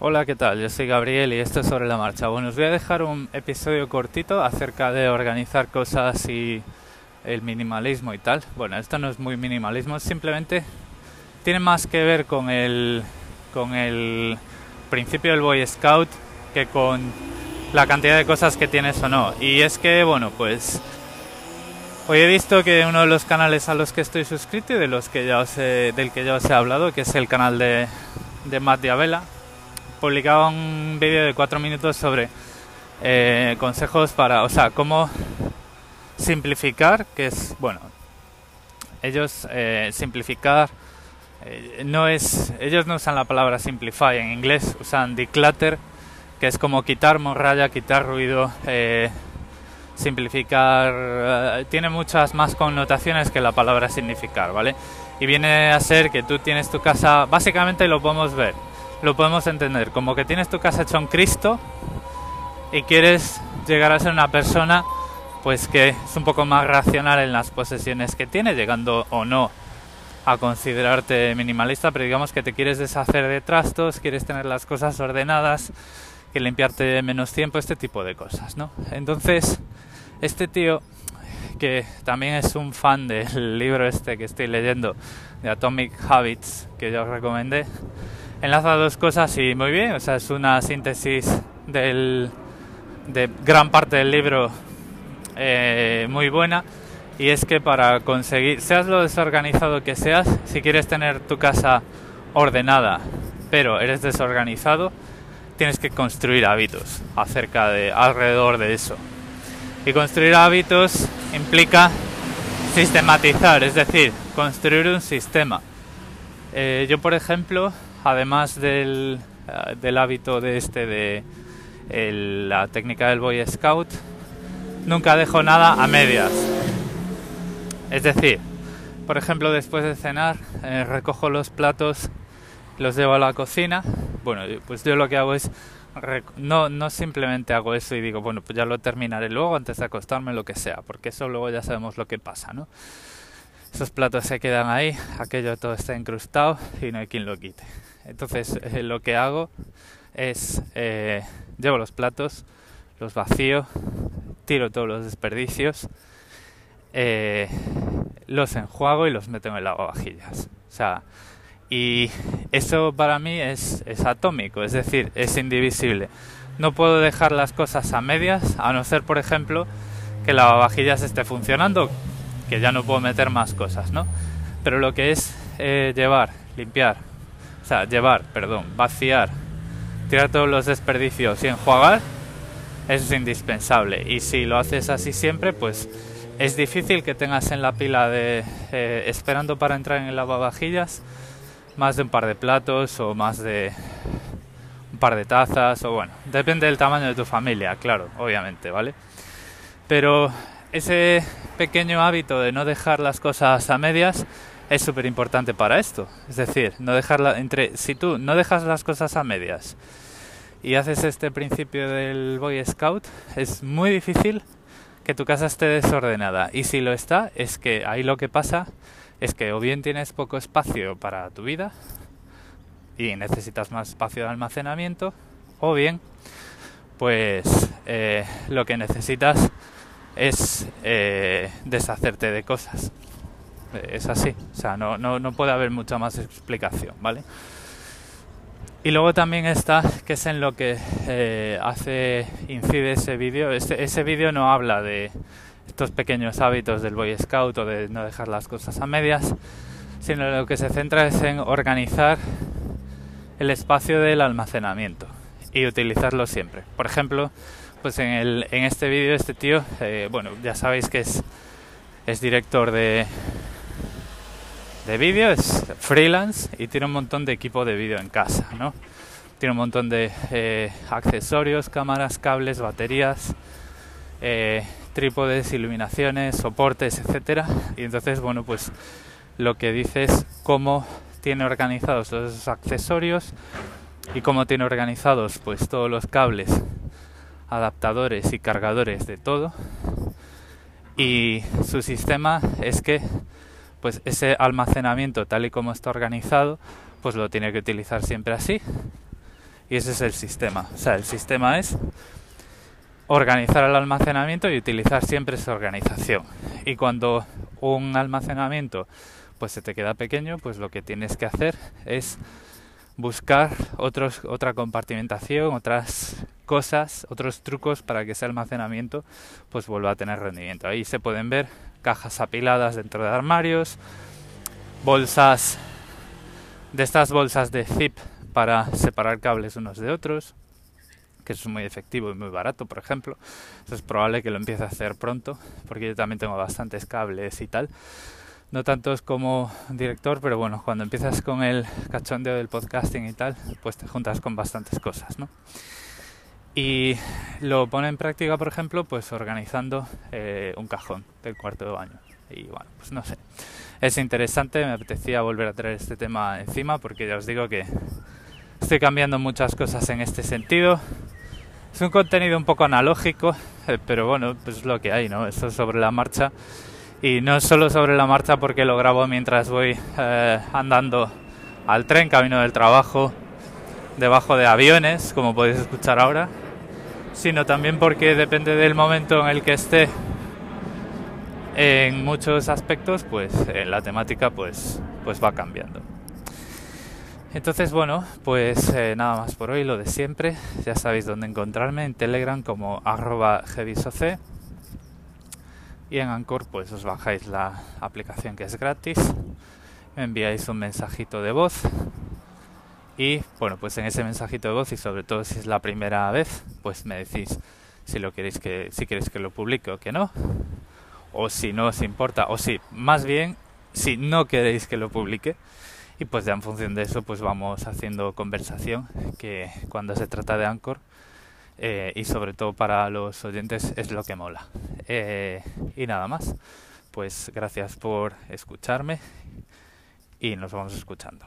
Hola, ¿qué tal? Yo soy Gabriel y esto es sobre la marcha. Bueno, os voy a dejar un episodio cortito acerca de organizar cosas y el minimalismo y tal. Bueno, esto no es muy minimalismo, simplemente tiene más que ver con el con el principio del Boy Scout que con la cantidad de cosas que tienes o no. Y es que, bueno, pues hoy he visto que uno de los canales a los que estoy suscrito y de los que ya os he, del que ya os he hablado, que es el canal de, de Matt Diabela, publicaba un vídeo de cuatro minutos sobre eh, consejos para, o sea, cómo simplificar, que es, bueno, ellos eh, simplificar eh, no es, ellos no usan la palabra simplify en inglés, usan declutter, que es como quitar morralla, quitar ruido, simplificar, tiene muchas más connotaciones que la palabra significar, ¿vale? Y viene a ser que tú tienes tu casa, básicamente lo podemos ver lo podemos entender como que tienes tu casa hecha un Cristo y quieres llegar a ser una persona pues que es un poco más racional en las posesiones que tiene, llegando o no a considerarte minimalista, pero digamos que te quieres deshacer de trastos, quieres tener las cosas ordenadas, que limpiarte menos tiempo, este tipo de cosas, ¿no? Entonces, este tío que también es un fan del libro este que estoy leyendo de Atomic Habits que yo os recomendé, enlaza dos cosas y muy bien, o sea, es una síntesis del, de gran parte del libro eh, muy buena y es que para conseguir, seas lo desorganizado que seas, si quieres tener tu casa ordenada, pero eres desorganizado, tienes que construir hábitos acerca de alrededor de eso. Y construir hábitos implica sistematizar, es decir, construir un sistema. Eh, yo, por ejemplo, además del, eh, del hábito de este de la técnica del Boy Scout, nunca dejo nada a medias. Es decir, por ejemplo, después de cenar, eh, recojo los platos, los llevo a la cocina. Bueno, pues yo lo que hago es no, no simplemente hago eso y digo, bueno, pues ya lo terminaré luego antes de acostarme, lo que sea, porque eso luego ya sabemos lo que pasa, ¿no? Esos platos se quedan ahí, aquello todo está incrustado y no hay quien lo quite. Entonces eh, lo que hago es eh, llevo los platos, los vacío, tiro todos los desperdicios, eh, los enjuago y los meto en el lavavajillas. O sea, y eso para mí es, es atómico, es decir, es indivisible. No puedo dejar las cosas a medias, a no ser, por ejemplo, que el lavavajillas esté funcionando, que ya no puedo meter más cosas, ¿no? Pero lo que es llevar, limpiar, o sea, llevar, perdón, vaciar, tirar todos los desperdicios y enjuagar, eso es indispensable. Y si lo haces así siempre, pues es difícil que tengas en la pila de eh, esperando para entrar en el lavavajillas más de un par de platos o más de un par de tazas o bueno, depende del tamaño de tu familia, claro, obviamente, ¿vale? Pero ese pequeño hábito de no dejar las cosas a medias es súper importante para esto. Es decir, no dejarla entre. Si tú no dejas las cosas a medias y haces este principio del Boy Scout, es muy difícil que tu casa esté desordenada. Y si lo está, es que ahí lo que pasa es que o bien tienes poco espacio para tu vida y necesitas más espacio de almacenamiento, o bien, pues eh, lo que necesitas es eh, deshacerte de cosas. Eh, es así, o sea, no, no, no puede haber mucha más explicación, ¿vale? Y luego también está, que es en lo que eh, hace, incide ese vídeo, ese, ese vídeo no habla de estos pequeños hábitos del Boy Scout o de no dejar las cosas a medias, sino lo que se centra es en organizar el espacio del almacenamiento y utilizarlo siempre. Por ejemplo, pues en, el, en este vídeo este tío, eh, bueno, ya sabéis que es, es director de, de vídeo, es freelance y tiene un montón de equipo de vídeo en casa, ¿no? Tiene un montón de eh, accesorios, cámaras, cables, baterías, eh, trípodes, iluminaciones, soportes, etcétera. Y entonces, bueno, pues lo que dice es cómo tiene organizados todos esos accesorios y cómo tiene organizados pues todos los cables, adaptadores y cargadores de todo. Y su sistema es que pues ese almacenamiento tal y como está organizado, pues lo tiene que utilizar siempre así. Y ese es el sistema. O sea, el sistema es organizar el almacenamiento y utilizar siempre esa organización. Y cuando un almacenamiento pues se te queda pequeño, pues lo que tienes que hacer es buscar otros, otra compartimentación, otras cosas, otros trucos para que ese almacenamiento pues vuelva a tener rendimiento. Ahí se pueden ver cajas apiladas dentro de armarios, bolsas de estas bolsas de zip para separar cables unos de otros, que es muy efectivo y muy barato, por ejemplo. Es probable que lo empiece a hacer pronto, porque yo también tengo bastantes cables y tal no tantos como director, pero bueno, cuando empiezas con el cachondeo del podcasting y tal, pues te juntas con bastantes cosas, ¿no? Y lo pone en práctica, por ejemplo, pues organizando eh, un cajón del cuarto de baño. Y bueno, pues no sé. Es interesante, me apetecía volver a traer este tema encima porque ya os digo que estoy cambiando muchas cosas en este sentido. Es un contenido un poco analógico, eh, pero bueno, pues es lo que hay, ¿no? Esto sobre la marcha y no solo sobre la marcha porque lo grabo mientras voy eh, andando al tren, camino del trabajo, debajo de aviones, como podéis escuchar ahora, sino también porque depende del momento en el que esté en muchos aspectos, pues en la temática pues, pues va cambiando. Entonces, bueno, pues eh, nada más por hoy, lo de siempre. Ya sabéis dónde encontrarme en Telegram como arroba y en Anchor pues os bajáis la aplicación que es gratis, me enviáis un mensajito de voz y bueno pues en ese mensajito de voz y sobre todo si es la primera vez pues me decís si lo queréis que si queréis que lo publique o que no. O si no os importa o si más bien si no queréis que lo publique. Y pues ya en función de eso pues vamos haciendo conversación que cuando se trata de Anchor eh, y sobre todo para los oyentes es lo que mola. Eh, y nada más, pues gracias por escucharme y nos vamos escuchando.